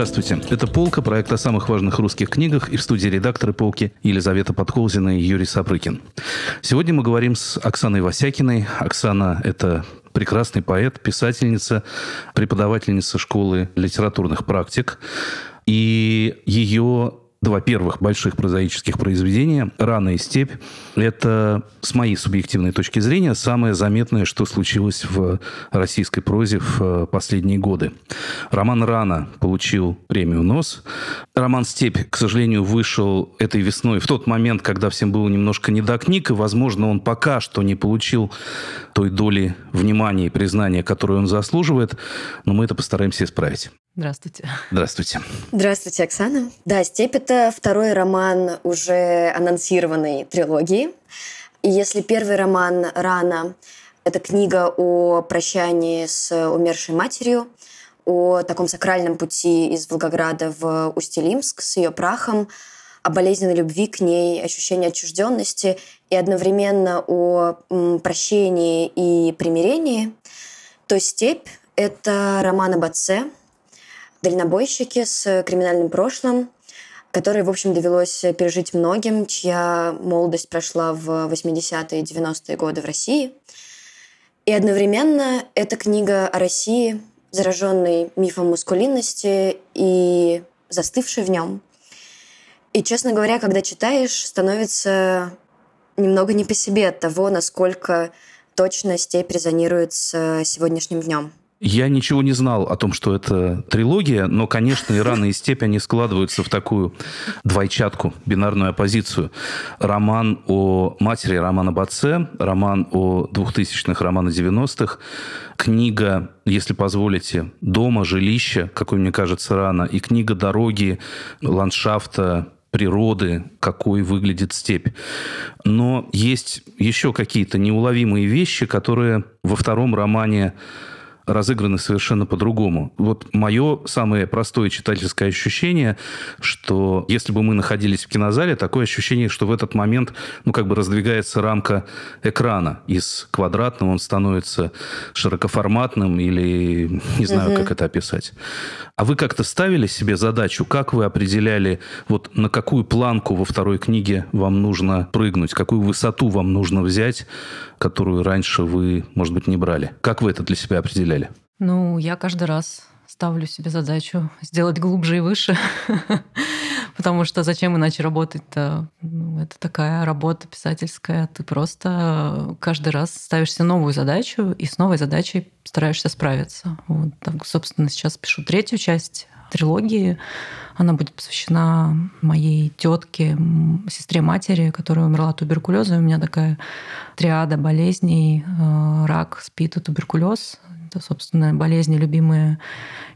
Здравствуйте. Это «Полка», проект о самых важных русских книгах. И в студии редакторы «Полки» Елизавета Подколзина и Юрий Сапрыкин. Сегодня мы говорим с Оксаной Васякиной. Оксана – это прекрасный поэт, писательница, преподавательница школы литературных практик. И ее два первых больших прозаических произведения «Рана и степь» — это, с моей субъективной точки зрения, самое заметное, что случилось в российской прозе в э, последние годы. Роман «Рана» получил премию «НОС». Роман «Степь», к сожалению, вышел этой весной в тот момент, когда всем было немножко не до книг, и, возможно, он пока что не получил той доли внимания и признания, которую он заслуживает, но мы это постараемся исправить. Здравствуйте. Здравствуйте. Здравствуйте, Оксана. Да, «Степь» — это второй роман уже анонсированной трилогии. И если первый роман «Рано» — это книга о прощании с умершей матерью, о таком сакральном пути из Волгограда в Усть-Илимск с ее прахом, о болезненной любви к ней, ощущении отчужденности и одновременно о прощении и примирении, то «Степь» — это роман об отце — дальнобойщики с криминальным прошлым, которые, в общем, довелось пережить многим, чья молодость прошла в 80-е и 90-е годы в России. И одновременно эта книга о России, зараженной мифом маскулинности и застывшей в нем. И, честно говоря, когда читаешь, становится немного не по себе от того, насколько точно степь резонирует с сегодняшним днем. Я ничего не знал о том, что это трилогия, но, конечно, и рано и степь, они складываются в такую двойчатку, бинарную оппозицию. Роман о матери, роман об отце, роман о двухтысячных, роман о 90-х, книга, если позволите, дома, жилища, какой мне кажется рано, и книга дороги, ландшафта, природы, какой выглядит степь. Но есть еще какие-то неуловимые вещи, которые во втором романе разыграны совершенно по-другому. Вот мое самое простое читательское ощущение, что если бы мы находились в кинозале, такое ощущение, что в этот момент, ну, как бы раздвигается рамка экрана. Из квадратного он становится широкоформатным или не знаю, угу. как это описать. А вы как-то ставили себе задачу, как вы определяли, вот на какую планку во второй книге вам нужно прыгнуть, какую высоту вам нужно взять, которую раньше вы, может быть, не брали? Как вы это для себя определяли? Ну, я каждый раз ставлю себе задачу сделать глубже и выше. Потому что зачем иначе работать-то? Ну, это такая работа писательская. Ты просто каждый раз ставишься новую задачу и с новой задачей стараешься справиться. Вот, так, собственно, сейчас пишу третью часть трилогии. Она будет посвящена моей тетке, сестре матери, которая умерла от туберкулеза. У меня такая триада болезней: э, рак, спид и туберкулез. Это, собственно, болезни любимые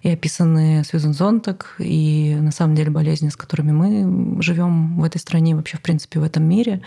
и описанные Сьюзен Зонтак, и на самом деле болезни, с которыми мы живем в этой стране, вообще, в принципе, в этом мире.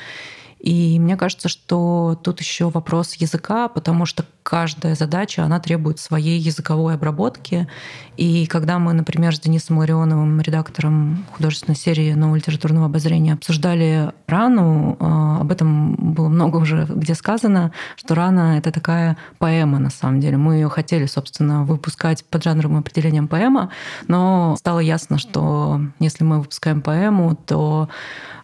И мне кажется, что тут еще вопрос языка, потому что каждая задача, она требует своей языковой обработки. И когда мы, например, с Денисом Ларионовым, редактором художественной серии «Нового литературного обозрения», обсуждали рану, а, об этом было много уже где сказано, что рана — это такая поэма, на самом деле. Мы ее хотели, собственно, выпускать под жанровым определением поэма, но стало ясно, что если мы выпускаем поэму, то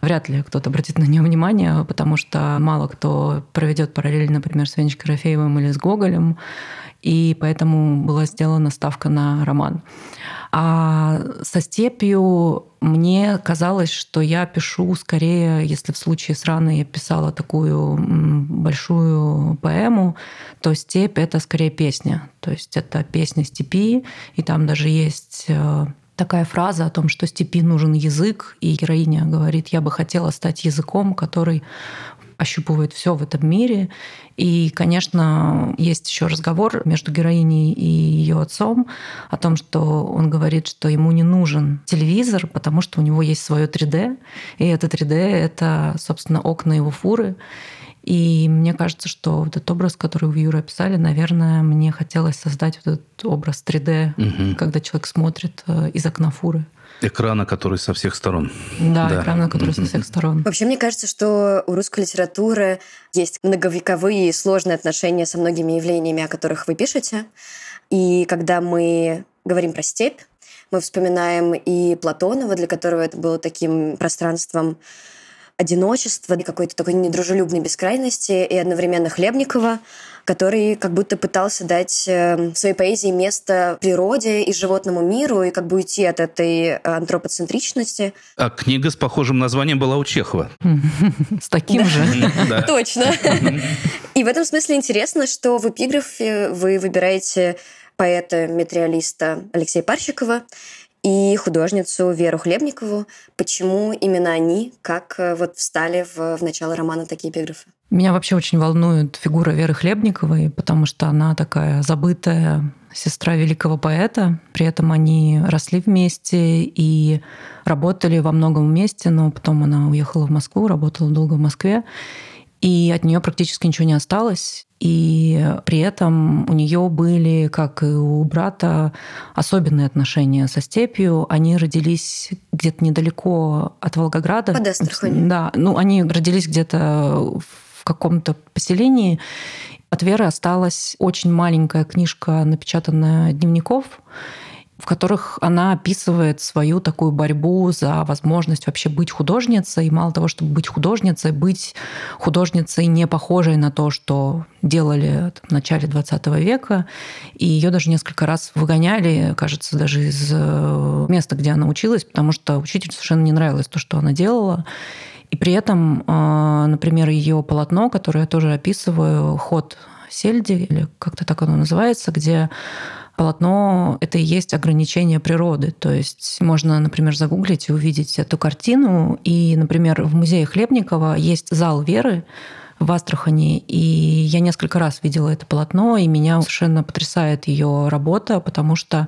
вряд ли кто-то обратит на нее внимание, потому что мало кто проведет параллель, например, с Венечкой Рафеевым или с Гоголем, и поэтому была сделана ставка на роман. А со степью мне казалось, что я пишу скорее, если в случае с раной я писала такую большую поэму, то степь — это скорее песня. То есть это песня степи, и там даже есть э, такая фраза о том, что степи нужен язык, и героиня говорит, я бы хотела стать языком, который ощупывает все в этом мире. И, конечно, есть еще разговор между героиней и ее отцом о том, что он говорит, что ему не нужен телевизор, потому что у него есть свое 3D, и это 3D — это, собственно, окна его фуры. И мне кажется, что вот этот образ, который вы, Юра, описали, наверное, мне хотелось создать вот этот образ 3D, угу. когда человек смотрит э, из окна фуры. Экрана, который со всех сторон. Да, да. экрана, который со всех сторон. Вообще, мне кажется, что у русской литературы есть многовековые и сложные отношения со многими явлениями, о которых вы пишете. И когда мы говорим про степь, мы вспоминаем и Платонова, для которого это было таким пространством одиночества, какой-то такой недружелюбной бескрайности, и одновременно Хлебникова, который как будто пытался дать эм, своей поэзии место природе и животному миру, и как бы уйти от этой антропоцентричности. А книга с похожим названием была у Чехова. С таким же. Точно. И в этом смысле интересно, что в эпиграфе вы выбираете поэта-метриалиста Алексея Парщикова и художницу Веру Хлебникову. Почему именно они, как э, вот встали в, в начало романа такие эпиграфы? Меня вообще очень волнует фигура Веры Хлебниковой, потому что она такая забытая сестра великого поэта. При этом они росли вместе и работали во многом вместе, но потом она уехала в Москву, работала долго в Москве и от нее практически ничего не осталось. И при этом у нее были, как и у брата, особенные отношения со степью. Они родились где-то недалеко от Волгограда. Под Астраханью. Да, ну они родились где-то в каком-то поселении. От Веры осталась очень маленькая книжка, напечатанная дневников в которых она описывает свою такую борьбу за возможность вообще быть художницей. И мало того, чтобы быть художницей, быть художницей не похожей на то, что делали в начале 20 века. И ее даже несколько раз выгоняли, кажется, даже из э, места, где она училась, потому что учителю совершенно не нравилось то, что она делала. И при этом, э, например, ее полотно, которое я тоже описываю, ход Сельди, или как-то так оно называется, где полотно — это и есть ограничение природы. То есть можно, например, загуглить и увидеть эту картину. И, например, в музее Хлебникова есть зал веры, в Астрахани. И я несколько раз видела это полотно, и меня совершенно потрясает ее работа, потому что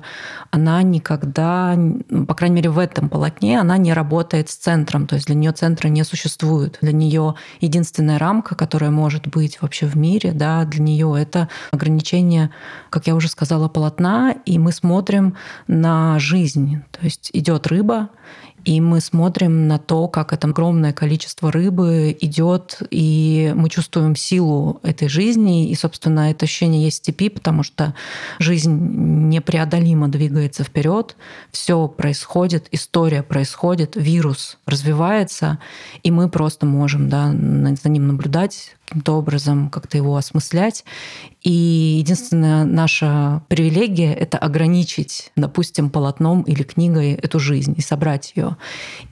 она никогда, по крайней мере, в этом полотне, она не работает с центром. То есть для нее центра не существует. Для нее единственная рамка, которая может быть вообще в мире, да, для нее это ограничение, как я уже сказала, полотна, и мы смотрим на жизнь. То есть идет рыба, и мы смотрим на то, как это огромное количество рыбы идет, и мы чувствуем силу этой жизни. И, собственно, это ощущение есть в степи, потому что жизнь непреодолимо двигается вперед, все происходит, история происходит, вирус развивается, и мы просто можем да, за ним наблюдать, каким-то образом как-то его осмыслять. И единственная наша привилегия — это ограничить, допустим, полотном или книгой эту жизнь и собрать ее.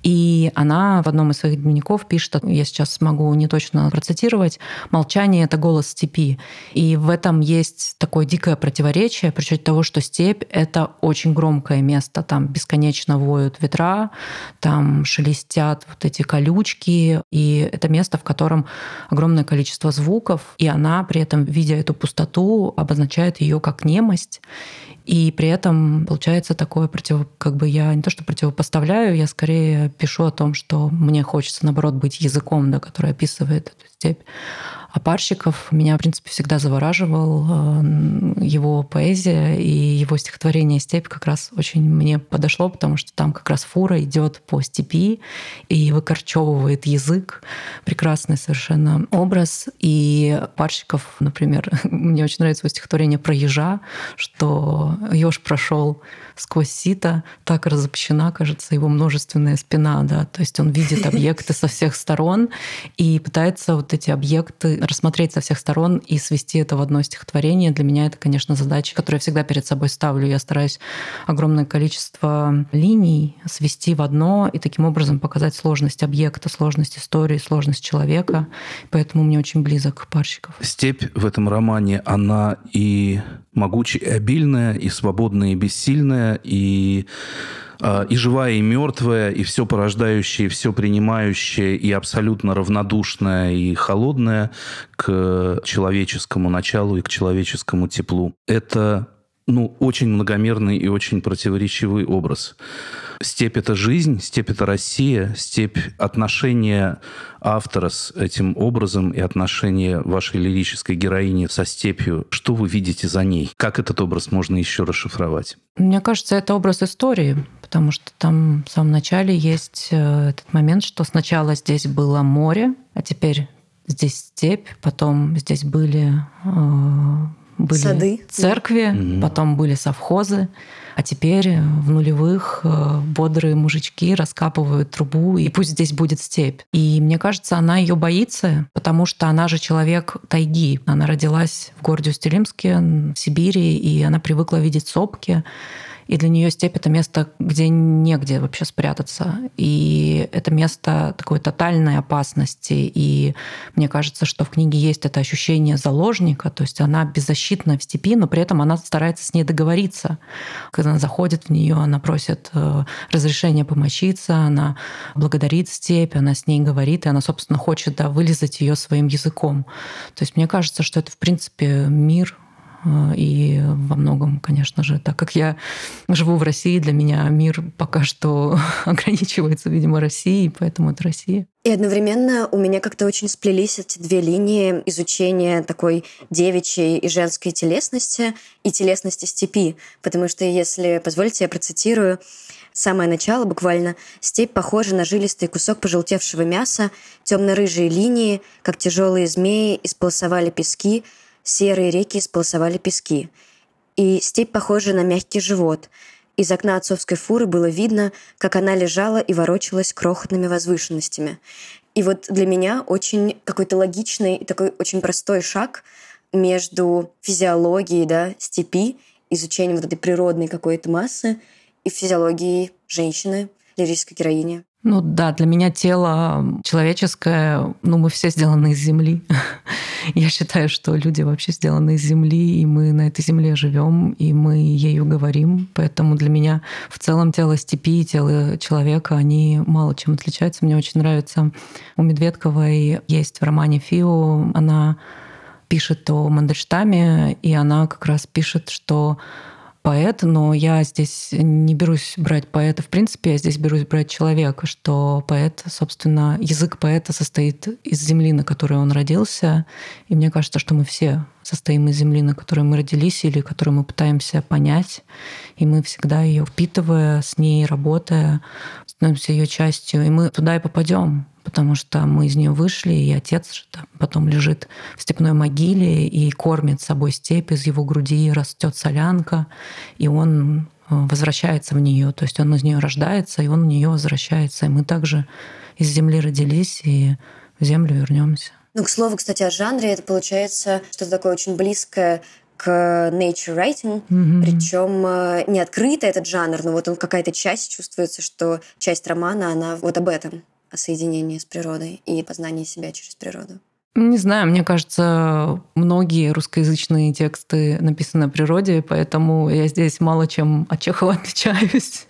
И она в одном из своих дневников пишет, я сейчас смогу не точно процитировать, «Молчание — это голос степи». И в этом есть такое дикое противоречие, причем того, что степь — это очень громкое место. Там бесконечно воют ветра, там шелестят вот эти колючки, и это место, в котором огромное количество количество звуков, и она при этом, видя эту пустоту, обозначает ее как немость. И при этом получается такое против... Как бы я не то, что противопоставляю, я скорее пишу о том, что мне хочется, наоборот, быть языком, да, который описывает эту степь. А Парщиков меня, в принципе, всегда завораживал. Э, его поэзия и его стихотворение «Степь» как раз очень мне подошло, потому что там как раз фура идет по степи и выкорчевывает язык. Прекрасный совершенно образ. И Парщиков, например, мне очень нравится его стихотворение про ежа, что еж прошел сквозь сито, так разобщена, кажется, его множественная спина, да, то есть он видит объекты со всех сторон и пытается вот эти объекты рассмотреть со всех сторон и свести это в одно стихотворение. Для меня это, конечно, задача, которую я всегда перед собой ставлю. Я стараюсь огромное количество линий свести в одно и таким образом показать сложность объекта, сложность истории, сложность человека. Поэтому мне очень близок Парщиков. Степь в этом романе, она и могучая, и обильная, и свободная, и бессильная, и а, и живая, и мертвая, и все порождающее, и все принимающее, и абсолютно равнодушная, и холодная к человеческому началу и к человеческому теплу. Это ну, очень многомерный и очень противоречивый образ. Степь – это жизнь, степь – это Россия, степь – отношения автора с этим образом и отношения вашей лирической героини со степью. Что вы видите за ней? Как этот образ можно еще расшифровать? Мне кажется, это образ истории, потому что там в самом начале есть э, этот момент, что сначала здесь было море, а теперь здесь степь, потом здесь были, э, были Сады. церкви, Мгм. потом были совхозы, а теперь в нулевых э, бодрые мужички раскапывают трубу, и пусть здесь будет степь. И мне кажется, она ее боится, потому что она же человек тайги. Она родилась в городе Устилимске, в Сибири, и она привыкла видеть сопки. И для нее степь это место, где негде вообще спрятаться. И это место такой тотальной опасности. И мне кажется, что в книге есть это ощущение заложника, то есть она беззащитна в степи, но при этом она старается с ней договориться. Когда она заходит в нее, она просит э, разрешения помочиться, она благодарит степь, она с ней говорит, и она, собственно, хочет да, вылезать ее своим языком. То есть мне кажется, что это, в принципе, мир, и во многом, конечно же, так как я живу в России, для меня мир пока что ограничивается, видимо, Россией, поэтому это Россия. И одновременно у меня как-то очень сплелись эти две линии изучения такой девичьей и женской телесности и телесности степи. Потому что, если позволите, я процитирую самое начало буквально. «Степь похожа на жилистый кусок пожелтевшего мяса, темно-рыжие линии, как тяжелые змеи, исполосовали пески, серые реки исполосовали пески. И степь похожа на мягкий живот. Из окна отцовской фуры было видно, как она лежала и ворочалась крохотными возвышенностями. И вот для меня очень какой-то логичный такой очень простой шаг между физиологией да, степи, изучением вот этой природной какой-то массы и физиологией женщины, лирической героини. Ну да, для меня тело человеческое, ну мы все сделаны из земли. Я считаю, что люди вообще сделаны из земли, и мы на этой земле живем, и мы ею говорим. Поэтому для меня в целом тело степи и тело человека, они мало чем отличаются. Мне очень нравится у Медведковой есть в романе Фио, она пишет о Мандельштаме, и она как раз пишет, что поэт, но я здесь не берусь брать поэта. В принципе, я здесь берусь брать человека, что поэт, собственно, язык поэта состоит из земли, на которой он родился, и мне кажется, что мы все состоим из земли, на которой мы родились или которую мы пытаемся понять, и мы всегда ее впитывая, с ней работая, становимся ее частью, и мы туда и попадем потому что мы из нее вышли, и отец потом лежит в степной могиле и кормит собой степь, из его груди растет солянка, и он э, возвращается в нее, то есть он из нее рождается, и он в нее возвращается. И мы также из земли родились и в землю вернемся. Ну, к слову, кстати, о жанре, это получается что-то такое очень близкое к nature writing, Мгм. причем э, не открытый этот жанр, но вот он какая-то часть чувствуется, что часть романа, она вот об этом, о соединении с природой и познании себя через природу. Не знаю, мне кажется, многие русскоязычные тексты написаны о природе, поэтому я здесь мало чем от Чехова отличаюсь.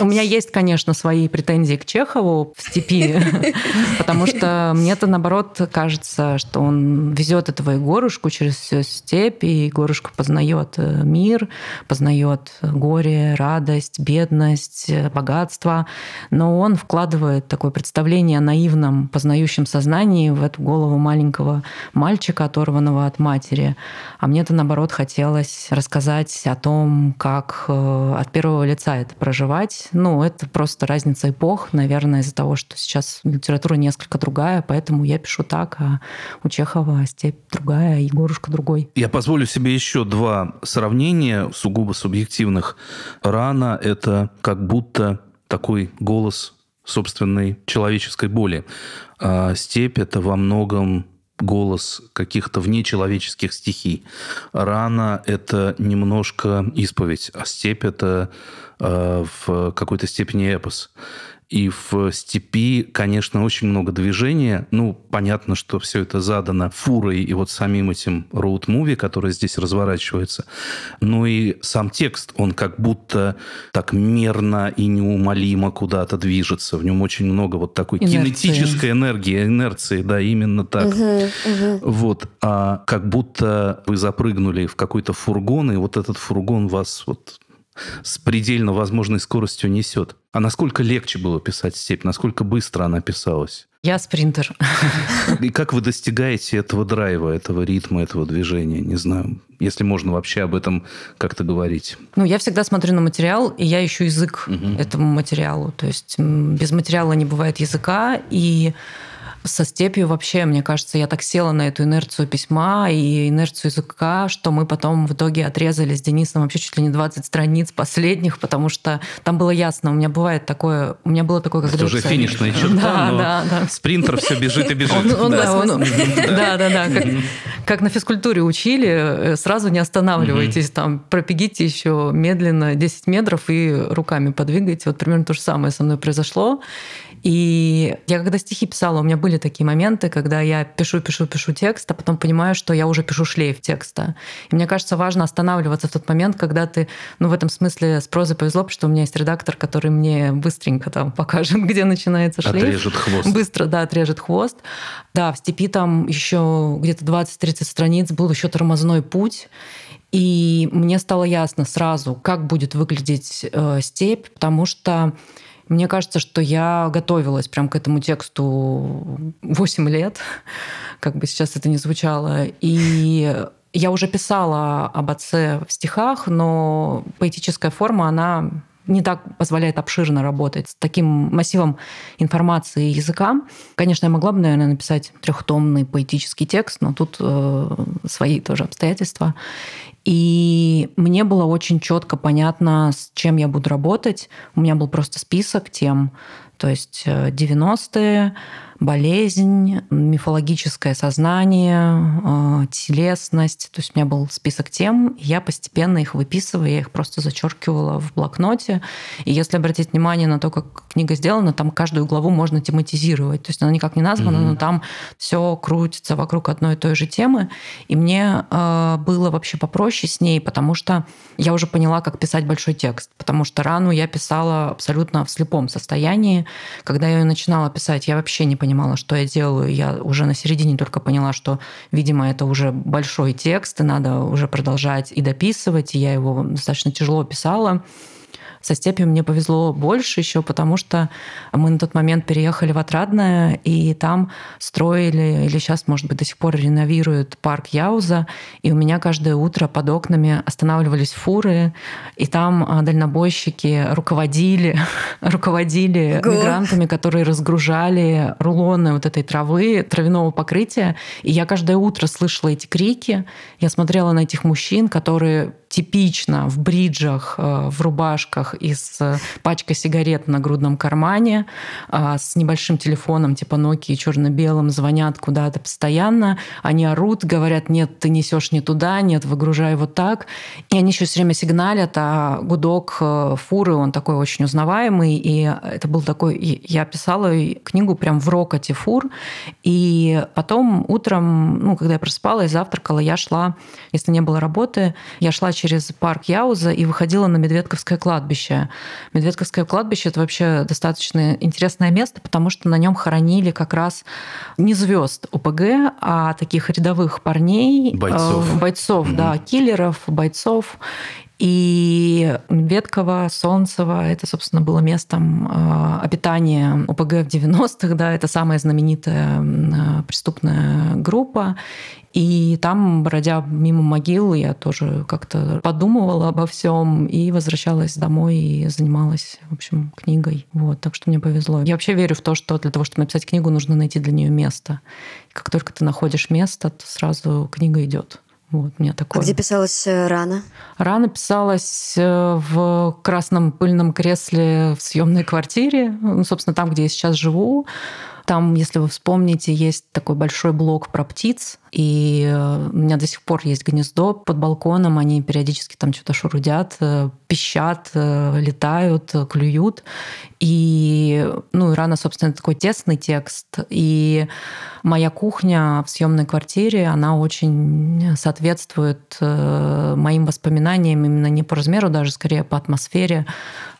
У меня есть, конечно, свои претензии к Чехову в степи, потому что мне-то, наоборот, кажется, что он везет этого Егорушку через всю степь, и Егорушка познает э, мир, познает горе, радость, бедность, э, богатство, но он вкладывает такое представление о наивном, познающем сознании в эту голову маленького мальчика, оторванного от матери. А мне-то, наоборот, хотелось рассказать о том, как э, от первого лица это проживать. Ну, это просто разница эпох, наверное, из-за того, что сейчас литература несколько другая, поэтому я пишу так, а у Чехова степь другая, а Егорушка другой. Я позволю себе еще два сравнения, сугубо субъективных. Рана – это как будто такой голос собственной человеческой боли. А степь – это во многом голос каких-то внечеловеческих стихий. Рана – это немножко исповедь, а степь – это э, в какой-то степени эпос. И в степи, конечно, очень много движения. Ну, понятно, что все это задано фурой и вот самим этим роуд-муви, который здесь разворачивается. Ну и сам текст, он как будто так мерно и неумолимо куда-то движется. В нем очень много вот такой Инерции. кинетической энергии, инерции, да, именно так. Вот, а как будто вы запрыгнули в какой-то фургон, и вот этот фургон вас вот с предельно возможной скоростью несет. А насколько легче было писать «Степь», насколько быстро она писалась? Я спринтер. И как вы достигаете этого драйва, этого ритма, этого движения? Не знаю, если можно вообще об этом как-то говорить. Ну, я всегда смотрю на материал, и я ищу язык угу. этому материалу. То есть без материала не бывает языка, и со степью вообще, мне кажется, я так села на эту инерцию письма и инерцию языка, что мы потом в итоге отрезали с Денисом вообще чуть ли не 20 страниц последних, потому что там было ясно, у меня бывает такое, у меня было такое, как Это уже финишная черта, да, но да, да. спринтер все бежит и бежит. да, да, да, как, на физкультуре учили, э, сразу не останавливайтесь, там, пробегите еще медленно 10 метров и руками подвигайте. Вот примерно то же самое со мной произошло. И я когда стихи писала, у меня были такие моменты, когда я пишу, пишу, пишу текст, а потом понимаю, что я уже пишу шлейф текста. И мне кажется, важно останавливаться в тот момент, когда ты, ну, в этом смысле с прозой повезло, потому что у меня есть редактор, который мне быстренько там покажет, где начинается шлейф. Отрежет хвост. Быстро, да, отрежет хвост. Да, в степи там еще где-то 20-30 страниц был еще тормозной путь. И мне стало ясно сразу, как будет выглядеть э, степь, потому что мне кажется, что я готовилась прям к этому тексту 8 лет, как бы сейчас это ни звучало. И я уже писала об отце в стихах, но поэтическая форма, она не так позволяет обширно работать с таким массивом информации и языка. Конечно, я могла бы, наверное, написать трехтомный поэтический текст, но тут э, свои тоже обстоятельства. И мне было очень четко понятно, с чем я буду работать. У меня был просто список тем, то есть 90-е, э, болезнь, мифологическое сознание, э, телесность. То есть у меня был список тем, и я постепенно их выписывала, я их просто зачеркивала в блокноте. И если обратить внимание на то, как книга сделана, там каждую главу можно тематизировать. То есть она никак не названа, mm-hmm. но там все крутится вокруг одной и той же темы. И мне э, было вообще попроще с ней, потому что я уже поняла, как писать большой текст. Потому что рану я писала абсолютно в слепом состоянии. Когда я ее начинала писать, я вообще не понимала, понимала, что я делаю. Я уже на середине только поняла, что, видимо, это уже большой текст, и надо уже продолжать и дописывать. И я его достаточно тяжело писала. Со степью мне повезло больше еще, потому что мы на тот момент переехали в Отрадное, и там строили, или сейчас, может быть, до сих пор реновируют парк Яуза, и у меня каждое утро под окнами останавливались фуры, и там а, дальнобойщики руководили, руководили Ого. мигрантами, которые разгружали рулоны вот этой травы, травяного покрытия. И я каждое утро слышала эти крики, я смотрела на этих мужчин, которые типично в бриджах, э, в рубашках и с пачкой сигарет на грудном кармане, а, с небольшим телефоном типа Nokia черно-белым, звонят куда-то постоянно. Они орут, говорят, нет, ты несешь не туда, нет, выгружай вот так. И они еще все время сигналят, а гудок э, фуры, он такой очень узнаваемый. И это был такой... Я писала книгу прям в рокоте фур. И потом утром, ну, когда я просыпалась, завтракала, я шла, если не было работы, я шла через парк Яуза и выходила на Медведковское кладбище. Медведковское кладбище это вообще достаточно интересное место, потому что на нем хоронили как раз не звезд ОПГ, а таких рядовых парней, бойцов, э, бойцов, mm-hmm. да, киллеров, бойцов. И Медведково, Солнцево, это, собственно, было местом э, обитания ОПГ в 90-х, да, это самая знаменитая э, преступная группа. И там, бродя мимо могил, я тоже как-то подумывала обо всем и возвращалась домой и занималась, в общем, книгой. Вот, так что мне повезло. Я вообще верю в то, что для того, чтобы написать книгу, нужно найти для нее место. И как только ты находишь место, то сразу книга идет. Вот, у меня такое. А где писалась э, рана? Рана писалась э, в красном пыльном кресле в съемной квартире, ну, собственно, там, где я сейчас живу. Там, если вы вспомните, есть такой большой блок про птиц, и э, у меня до сих пор есть гнездо под балконом, они периодически там что-то шурудят, э, пищат, э, летают, клюют. И, ну, рано, собственно, такой тесный текст. И моя кухня в съемной квартире, она очень соответствует моим воспоминаниям именно не по размеру, даже скорее по атмосфере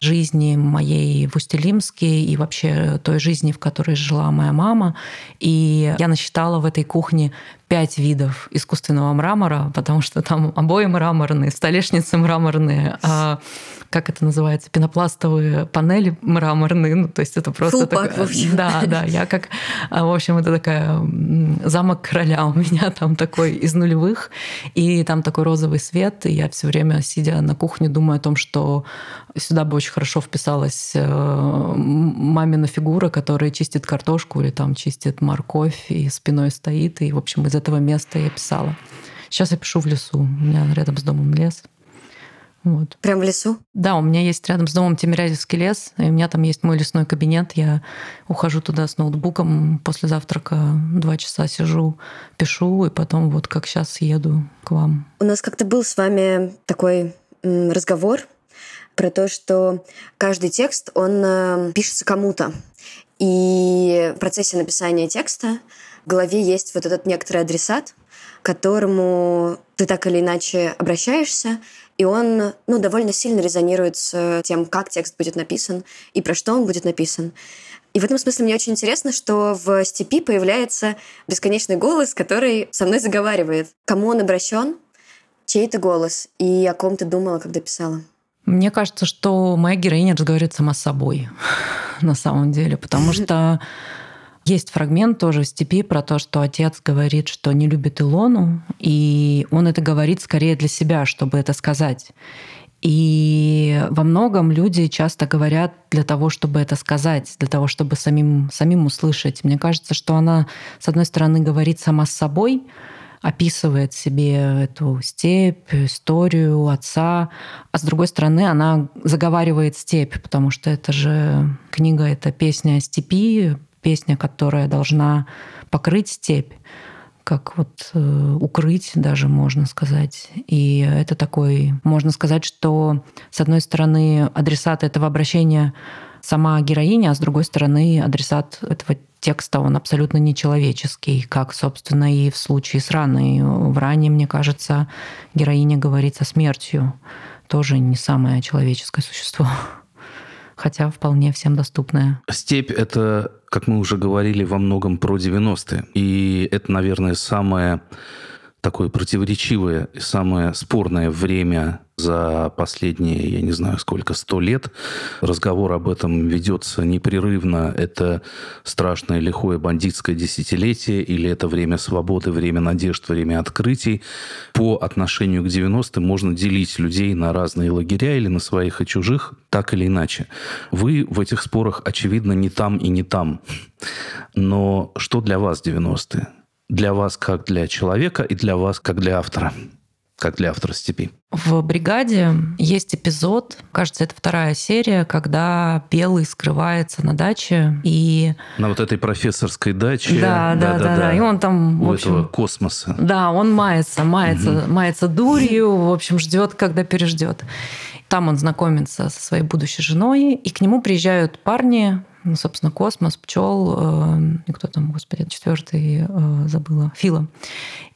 жизни моей в Устилимске и вообще той жизни, в которой жила моя мама. И я насчитала в этой кухне пять видов искусственного мрамора, потому что там обои мраморные, столешницы мраморные, а, как это называется, пенопластовые панели мраморные. Ну, то есть это просто... так. Да, да, я как... А, в общем, это такая замок короля у меня там такой из нулевых, и там такой розовый свет, и я все время, сидя на кухне, думаю о том, что сюда бы очень хорошо вписалась э, мамина фигура, которая чистит картошку или там чистит морковь и спиной стоит, и, в общем, из этого места я писала. Сейчас я пишу в лесу. У меня рядом с домом лес. Вот. Прям в лесу? Да, у меня есть рядом с домом Тимирязевский лес, и у меня там есть мой лесной кабинет. Я ухожу туда с ноутбуком, после завтрака два часа сижу, пишу, и потом вот как сейчас еду к вам. У нас как-то был с вами такой разговор про то, что каждый текст, он э, пишется кому-то. И в процессе написания текста в голове есть вот этот некоторый адресат, к которому ты так или иначе обращаешься, и он ну, довольно сильно резонирует с тем, как текст будет написан и про что он будет написан. И в этом смысле мне очень интересно, что в степи появляется бесконечный голос, который со мной заговаривает. Кому он обращен, чей это голос и о ком ты думала, когда писала? Мне кажется, что моя героиня разговаривает сама с собой на самом деле, потому что есть фрагмент тоже в степи про то, что отец говорит, что не любит Илону, и он это говорит скорее для себя, чтобы это сказать. И во многом люди часто говорят для того, чтобы это сказать, для того, чтобы самим, самим услышать. Мне кажется, что она, с одной стороны, говорит сама с собой, описывает себе эту степь, историю отца, а с другой стороны она заговаривает степь, потому что это же книга, это песня о степи, песня, которая должна покрыть степь, как вот э, укрыть даже, можно сказать. И это такой, можно сказать, что с одной стороны адресат этого обращения сама героиня, а с другой стороны адресат этого текста, он абсолютно нечеловеческий, как, собственно, и в случае с раной. В ране, мне кажется, героиня говорит со смертью. Тоже не самое человеческое существо хотя вполне всем доступная. Степь — это, как мы уже говорили, во многом про 90-е. И это, наверное, самое такое противоречивое и самое спорное время за последние, я не знаю сколько, сто лет. Разговор об этом ведется непрерывно. Это страшное лихое бандитское десятилетие или это время свободы, время надежд, время открытий. По отношению к 90-м можно делить людей на разные лагеря или на своих и чужих, так или иначе. Вы в этих спорах, очевидно, не там и не там. Но что для вас 90-е? Для вас как для человека и для вас как для автора, как для автора «Степи»? В «Бригаде» есть эпизод, кажется, это вторая серия, когда Белый скрывается на даче и... На вот этой профессорской даче. Да, да, да, да. да. И он там, У в общем... этого космоса. Да, он мается, мается, угу. мается дурью, в общем, ждет, когда переждет. Там он знакомится со своей будущей женой, и к нему приезжают парни, ну, собственно, космос, пчел, э, кто там, господи, четвертый э, забыла, Фила.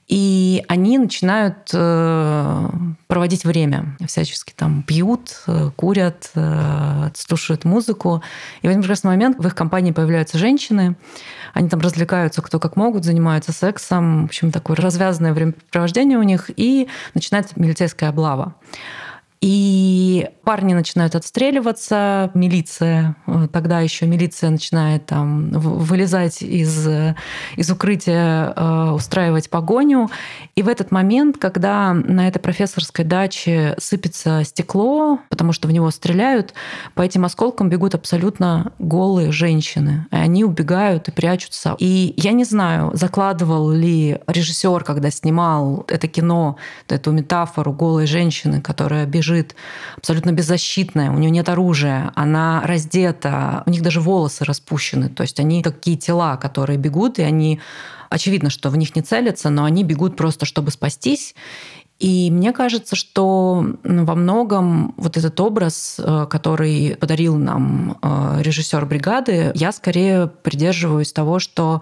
И они начинают э, проводить время, всячески там пьют, э, курят, э, слушают музыку. И в один прекрасный момент в их компании появляются женщины, они там развлекаются кто как могут, занимаются сексом, в общем, такое развязанное времяпровождение у них, и начинается милицейская облава. И парни начинают отстреливаться, милиция, э, тогда еще милиция начинает там вылезать из, из укрытия, э, устраивать погоню. И в этот момент, когда на этой профессорской даче сыпется стекло, потому что в него стреляют, по этим осколкам бегут абсолютно голые женщины. И они убегают и прячутся. И я не знаю, закладывал ли режиссер, когда снимал это кино, эту метафору голой женщины, которая бежит бежит абсолютно беззащитная, у нее нет оружия, она раздета, у них даже волосы распущены, то есть они такие тела, которые бегут, и они очевидно, что в них не целятся, но они бегут просто, чтобы спастись. И мне кажется, что во многом вот этот образ, э, который подарил нам э, режиссер бригады, я скорее придерживаюсь того, что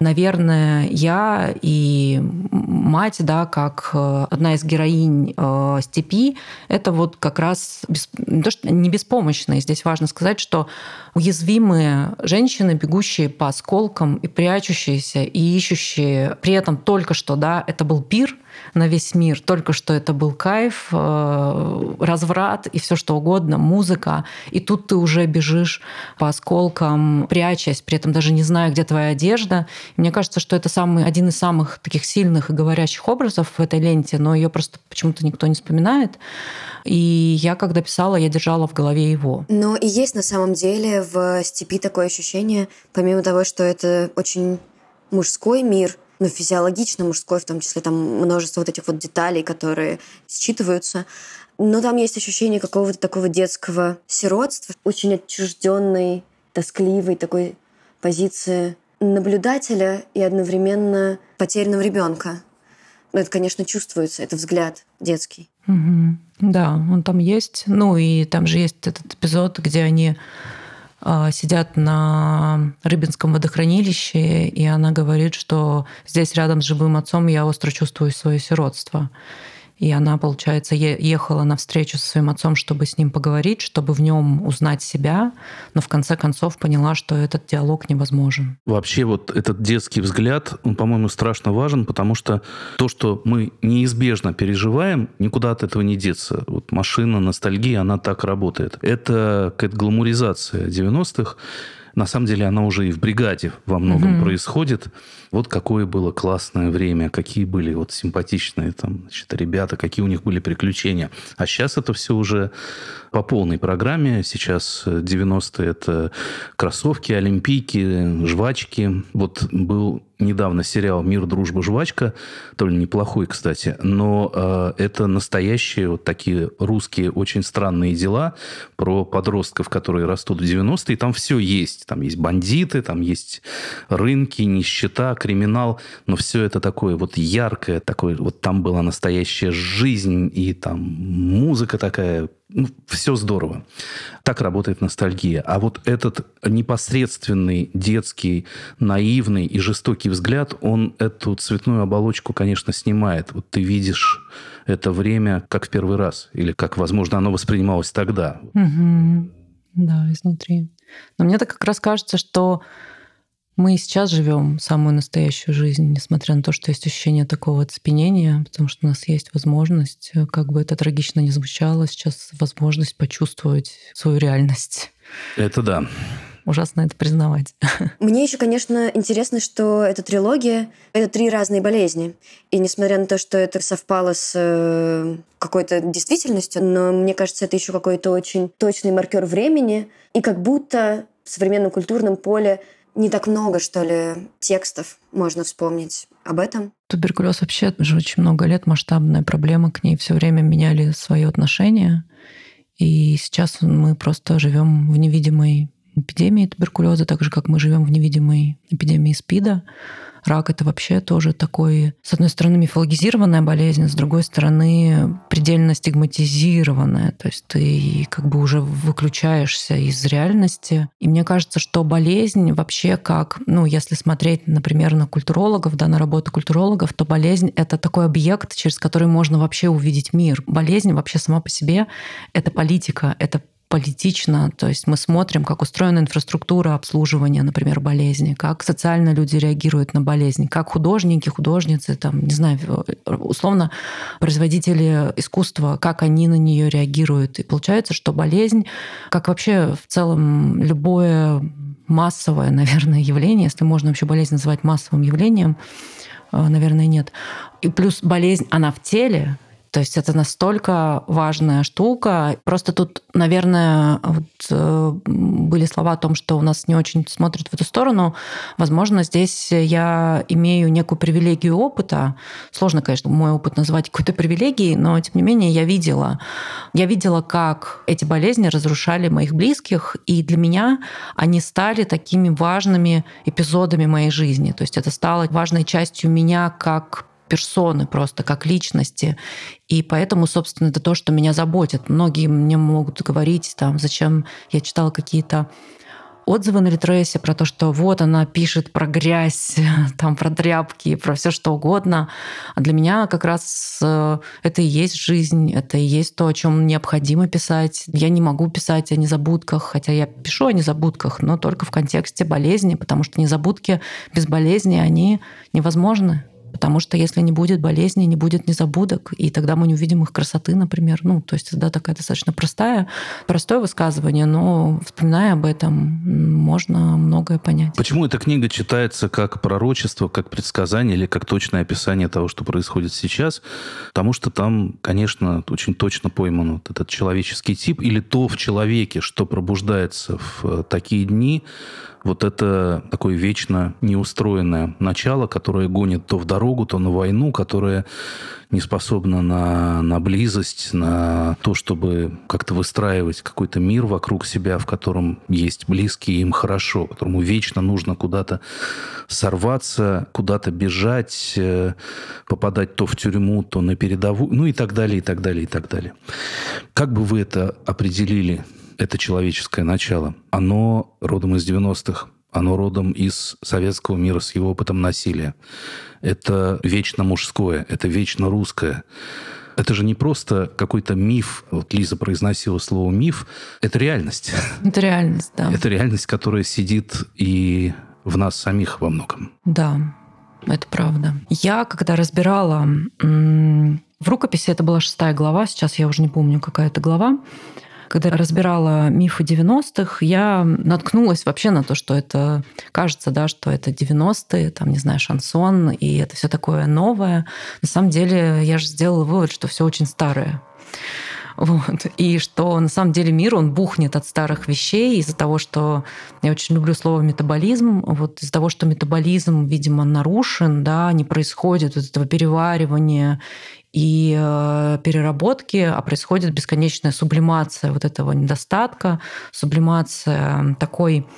наверное, я и мать, да, как э, одна из героинь э, степи, это вот как раз без, не, то, что не беспомощные. Здесь важно сказать, что уязвимые женщины, бегущие по осколкам и прячущиеся, и ищущие, при этом только что, да, это был пир, на весь мир. Только что это был кайф, э, разврат и все что угодно, музыка. И тут ты уже бежишь по осколкам, прячась, при этом даже не зная, где твоя одежда. И мне кажется, что это самый, один из самых таких сильных и говорящих образов в этой ленте, но ее просто почему-то никто не вспоминает. И я, когда писала, я держала в голове его. Но и есть на самом деле в степи такое ощущение, помимо того, что это очень мужской мир, ну, физиологично мужской, в том числе там множество вот этих вот деталей, которые считываются. Но там есть ощущение какого-то такого детского сиротства, очень отчужденной, тоскливой такой позиции наблюдателя и одновременно потерянного ребенка. Но это, конечно, чувствуется, это взгляд детский. Угу. Да, он там есть. Ну и там же есть этот эпизод, где они сидят на Рыбинском водохранилище, и она говорит, что здесь рядом с живым отцом я остро чувствую свое сиротство. И она, получается, ехала на встречу со своим отцом, чтобы с ним поговорить, чтобы в нем узнать себя, но в конце концов поняла, что этот диалог невозможен. Вообще вот этот детский взгляд, он, по-моему, страшно важен, потому что то, что мы неизбежно переживаем, никуда от этого не деться. Вот машина, ностальгия, она так работает. Это какая-то гламуризация 90-х. На самом деле она уже и в бригаде во многом угу. происходит. Вот какое было классное время, какие были вот симпатичные там, значит, ребята, какие у них были приключения. А сейчас это все уже по полной программе. Сейчас 90-е это кроссовки, олимпийки, жвачки. Вот был недавно сериал «Мир, дружба, жвачка», ли неплохой, кстати, но э, это настоящие вот такие русские очень странные дела про подростков, которые растут в 90-е. Там все есть. Там есть бандиты, там есть рынки, нищета, криминал, но все это такое вот яркое, такое, вот там была настоящая жизнь, и там музыка такая, ну, все здорово. Так работает ностальгия. А вот этот непосредственный, детский, наивный и жестокий взгляд, он эту цветную оболочку, конечно, снимает. Вот ты видишь это время как в первый раз, или как, возможно, оно воспринималось тогда. Угу. Да, изнутри. Но мне так как раз кажется, что мы и сейчас живем самую настоящую жизнь, несмотря на то, что есть ощущение такого оцепенения, потому что у нас есть возможность, э, как бы это трагично не звучало, сейчас возможность почувствовать свою реальность. Это да. Ужасно это признавать. Мне еще, конечно, интересно, что эта трилогия — это три разные болезни. И несмотря на то, что это совпало с э, какой-то действительностью, но мне кажется, это еще какой-то очень точный маркер времени. И как будто в современном культурном поле не так много, что ли, текстов можно вспомнить об этом. Туберкулез вообще уже очень много лет масштабная проблема, к ней все время меняли свое отношение. И сейчас мы просто живем в невидимой эпидемии туберкулеза, так же, как мы живем в невидимой эпидемии СПИДа. Рак это вообще тоже такой, с одной стороны, мифологизированная болезнь, с другой стороны, предельно стигматизированная. То есть ты как бы уже выключаешься из реальности. И мне кажется, что болезнь вообще как, ну, если смотреть, например, на культурологов, да, на работу культурологов, то болезнь — это такой объект, через который можно вообще увидеть мир. Болезнь вообще сама по себе — это политика, это политично. То есть мы смотрим, как устроена инфраструктура обслуживания, например, болезни, как социально люди реагируют на болезни, как художники, художницы, там, не знаю, условно, производители искусства, как они на нее реагируют. И получается, что болезнь, как вообще в целом любое массовое, наверное, явление, если можно вообще болезнь называть массовым явлением, э, наверное, нет. И плюс болезнь, она в теле, то есть это настолько важная штука. Просто тут, наверное, вот, э, были слова о том, что у нас не очень смотрят в эту сторону. Возможно, здесь я имею некую привилегию опыта. Сложно, конечно, мой опыт назвать какой-то привилегией, но тем не менее я видела. Я видела, как эти болезни разрушали моих близких, и для меня они стали такими важными эпизодами моей жизни. То есть это стало важной частью меня как персоны просто, как личности. И поэтому, собственно, это то, что меня заботит. Многие мне могут говорить, там, зачем я читала какие-то отзывы на Литресе про то, что вот она пишет про грязь, там про тряпки, про все что угодно. А для меня как раз э, это и есть жизнь, это и есть то, о чем необходимо писать. Я не могу писать о незабудках, хотя я пишу о незабудках, но только в контексте болезни, потому что незабудки без болезни, они невозможны. Потому что если не будет болезни, не будет незабудок, и тогда мы не увидим их красоты, например. Ну, то есть это такая достаточно простая, простое высказывание, но вспоминая об этом, можно многое понять. Почему эта книга читается как пророчество, как предсказание или как точное описание того, что происходит сейчас? Потому что там, конечно, очень точно пойман вот этот человеческий тип или то в человеке, что пробуждается в э, такие дни, вот это такое вечно неустроенное начало, которое гонит то в дорогу, то на войну, которое не способна на, на близость, на то, чтобы как-то выстраивать какой-то мир вокруг себя, в котором есть близкие, им хорошо, которому вечно нужно куда-то сорваться, куда-то бежать, э, попадать то в тюрьму, то на передовую, ну и так далее, и так далее, и так далее. Как бы вы это определили это человеческое начало, оно родом из 90-х, оно родом из советского мира с его опытом насилия. Это вечно мужское, это вечно русское. Это же не просто какой-то миф. Вот Лиза произносила слово миф. Это реальность. Это реальность, да. Это реальность, которая сидит и в нас самих во многом. Да, это правда. Я, когда разбирала в рукописи, это была шестая глава, сейчас я уже не помню, какая это глава, когда разбирала мифы 90-х, я наткнулась вообще на то, что это кажется, да, что это 90-е, там, не знаю, шансон, и это все такое новое. На самом деле я же сделала вывод, что все очень старое. Вот. И что на самом деле мир, он бухнет от старых вещей из-за того, что я очень люблю слово метаболизм, вот из-за того, что метаболизм, видимо, нарушен, да, не происходит вот этого переваривания и э, переработки, а происходит бесконечная сублимация вот этого недостатка, сублимация такой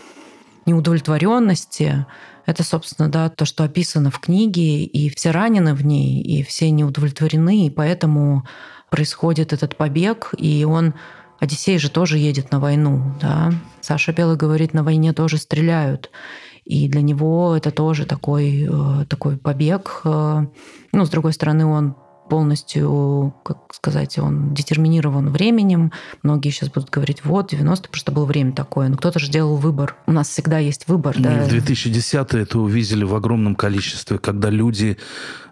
неудовлетворенности. Это, собственно, да, то, что описано в книге, и все ранены в ней, и все неудовлетворены, и поэтому происходит этот побег, и он Одиссей же тоже едет на войну, да. Саша Белый говорит, на войне тоже стреляют. И для него это тоже такой, э, такой побег. Э, ну, с другой стороны, он полностью, как сказать, он детерминирован временем. Многие сейчас будут говорить, вот, 90 просто было время такое. Но кто-то же делал выбор. У нас всегда есть выбор. Ну, да. В 2010 это увидели в огромном количестве, когда люди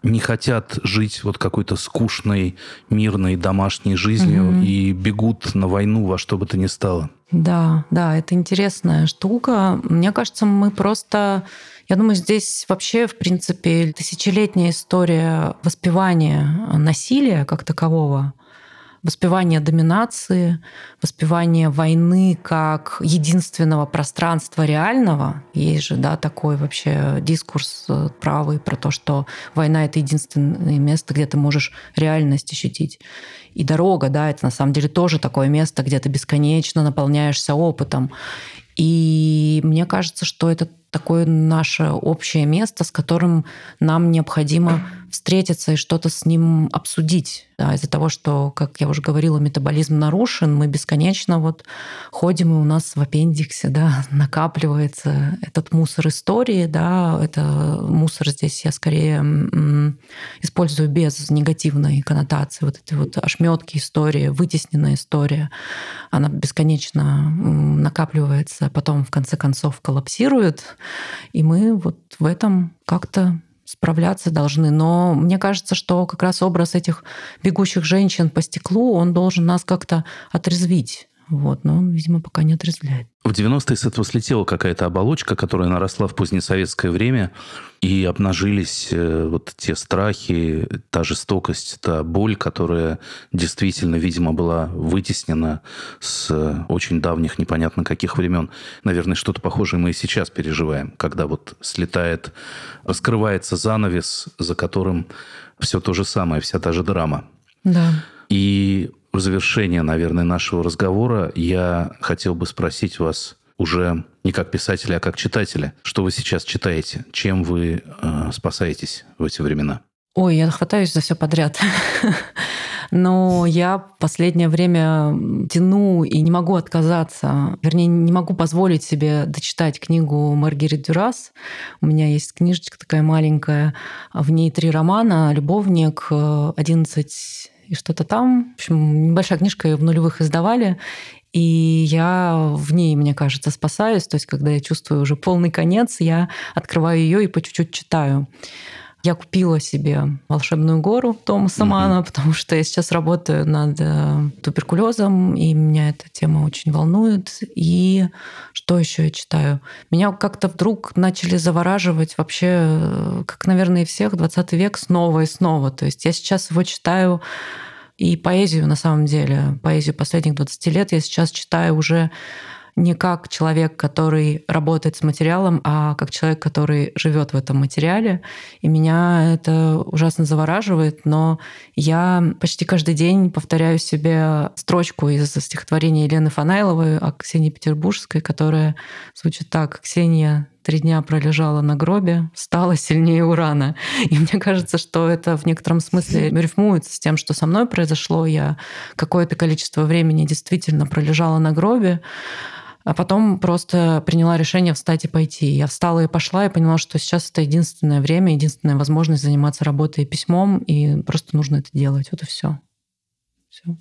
не хотят жить вот какой-то скучной, мирной, домашней жизнью угу. и бегут на войну во что бы то ни стало. Да, да, это интересная штука. Мне кажется, мы просто я думаю, здесь вообще, в принципе, тысячелетняя история воспевания насилия как такового, воспевание доминации, воспевание войны как единственного пространства реального. Есть же да, такой вообще дискурс э, правый про то, что война — это единственное место, где ты можешь реальность ощутить. И дорога, да, это на самом деле тоже такое место, где ты бесконечно наполняешься опытом. И мне кажется, что это такое наше общее место, с которым нам необходимо встретиться и что-то с ним обсудить. Да, из-за того, что, как я уже говорила, метаболизм нарушен, мы бесконечно вот ходим, и у нас в аппендиксе да, накапливается этот мусор истории. Да, это мусор здесь я скорее использую без негативной коннотации. Вот эти вот ошметки истории, вытесненная история, она бесконечно накапливается, потом в конце концов коллапсирует, и мы вот в этом как-то справляться должны. Но мне кажется, что как раз образ этих бегущих женщин по стеклу, он должен нас как-то отрезвить. Вот, но он, видимо, пока не отрезвляет. В 90-е с этого слетела какая-то оболочка, которая наросла в позднесоветское время, и обнажились э, вот те страхи, та жестокость, та боль, которая действительно, видимо, была вытеснена с очень давних, непонятно каких времен. Наверное, что-то похожее мы и сейчас переживаем, когда вот слетает, раскрывается занавес, за которым все то же самое, вся та же драма. Да. И в завершение, наверное, нашего разговора я хотел бы спросить вас уже не как писателя, а как читателя. Что вы сейчас читаете? Чем вы э, спасаетесь в эти времена? Ой, я хватаюсь за все подряд. Но я последнее время тяну и не могу отказаться, вернее, не могу позволить себе дочитать книгу Маргарет Дюрас. У меня есть книжечка такая маленькая, в ней три романа «Любовник», «11 и что-то там. В общем, небольшая книжка ее в нулевых издавали. И я в ней, мне кажется, спасаюсь. То есть, когда я чувствую уже полный конец, я открываю ее и по чуть-чуть читаю. Я купила себе волшебную гору Томаса Мана, mm-hmm. потому что я сейчас работаю над э, туберкулезом, и меня эта тема очень волнует. И что еще я читаю? Меня как-то вдруг начали завораживать вообще, э, как, наверное, и всех, 20 век снова и снова. То есть я сейчас его читаю и поэзию, на самом деле, поэзию последних 20 лет я сейчас читаю уже не как человек, который работает с материалом, а как человек, который живет в этом материале. И меня это ужасно завораживает, но я почти каждый день повторяю себе строчку из стихотворения Елены Фанайловой о Ксении Петербургской, которая звучит так. «Ксения, три дня пролежала на гробе, стала сильнее урана. И мне кажется, что это в некотором смысле рифмуется с тем, что со мной произошло. Я какое-то количество времени действительно пролежала на гробе, а потом просто приняла решение встать и пойти. Я встала и пошла, и поняла, что сейчас это единственное время, единственная возможность заниматься работой и письмом, и просто нужно это делать. Вот и все. Все.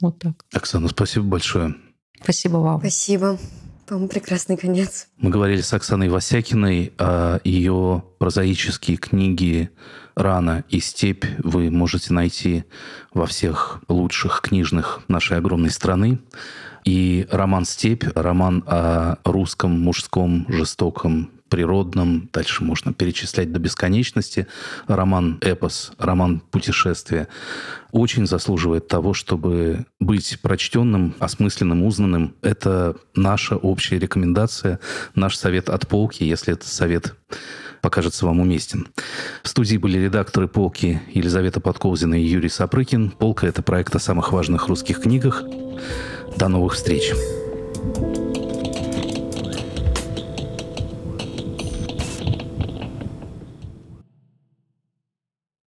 Вот так. Оксана, спасибо большое. Спасибо вам. Спасибо. По-моему, прекрасный конец. Мы говорили с Оксаной Васякиной о ее прозаические книги «Рана» и «Степь» вы можете найти во всех лучших книжных нашей огромной страны. И роман «Степь», роман о русском мужском жестоком природном, дальше можно перечислять до бесконечности, роман «Эпос», роман «Путешествие», очень заслуживает того, чтобы быть прочтенным, осмысленным, узнанным. Это наша общая рекомендация, наш совет от полки, если этот совет покажется вам уместен. В студии были редакторы «Полки» Елизавета Подковзина и Юрий Сапрыкин. «Полка» — это проект о самых важных русских книгах. До новых встреч!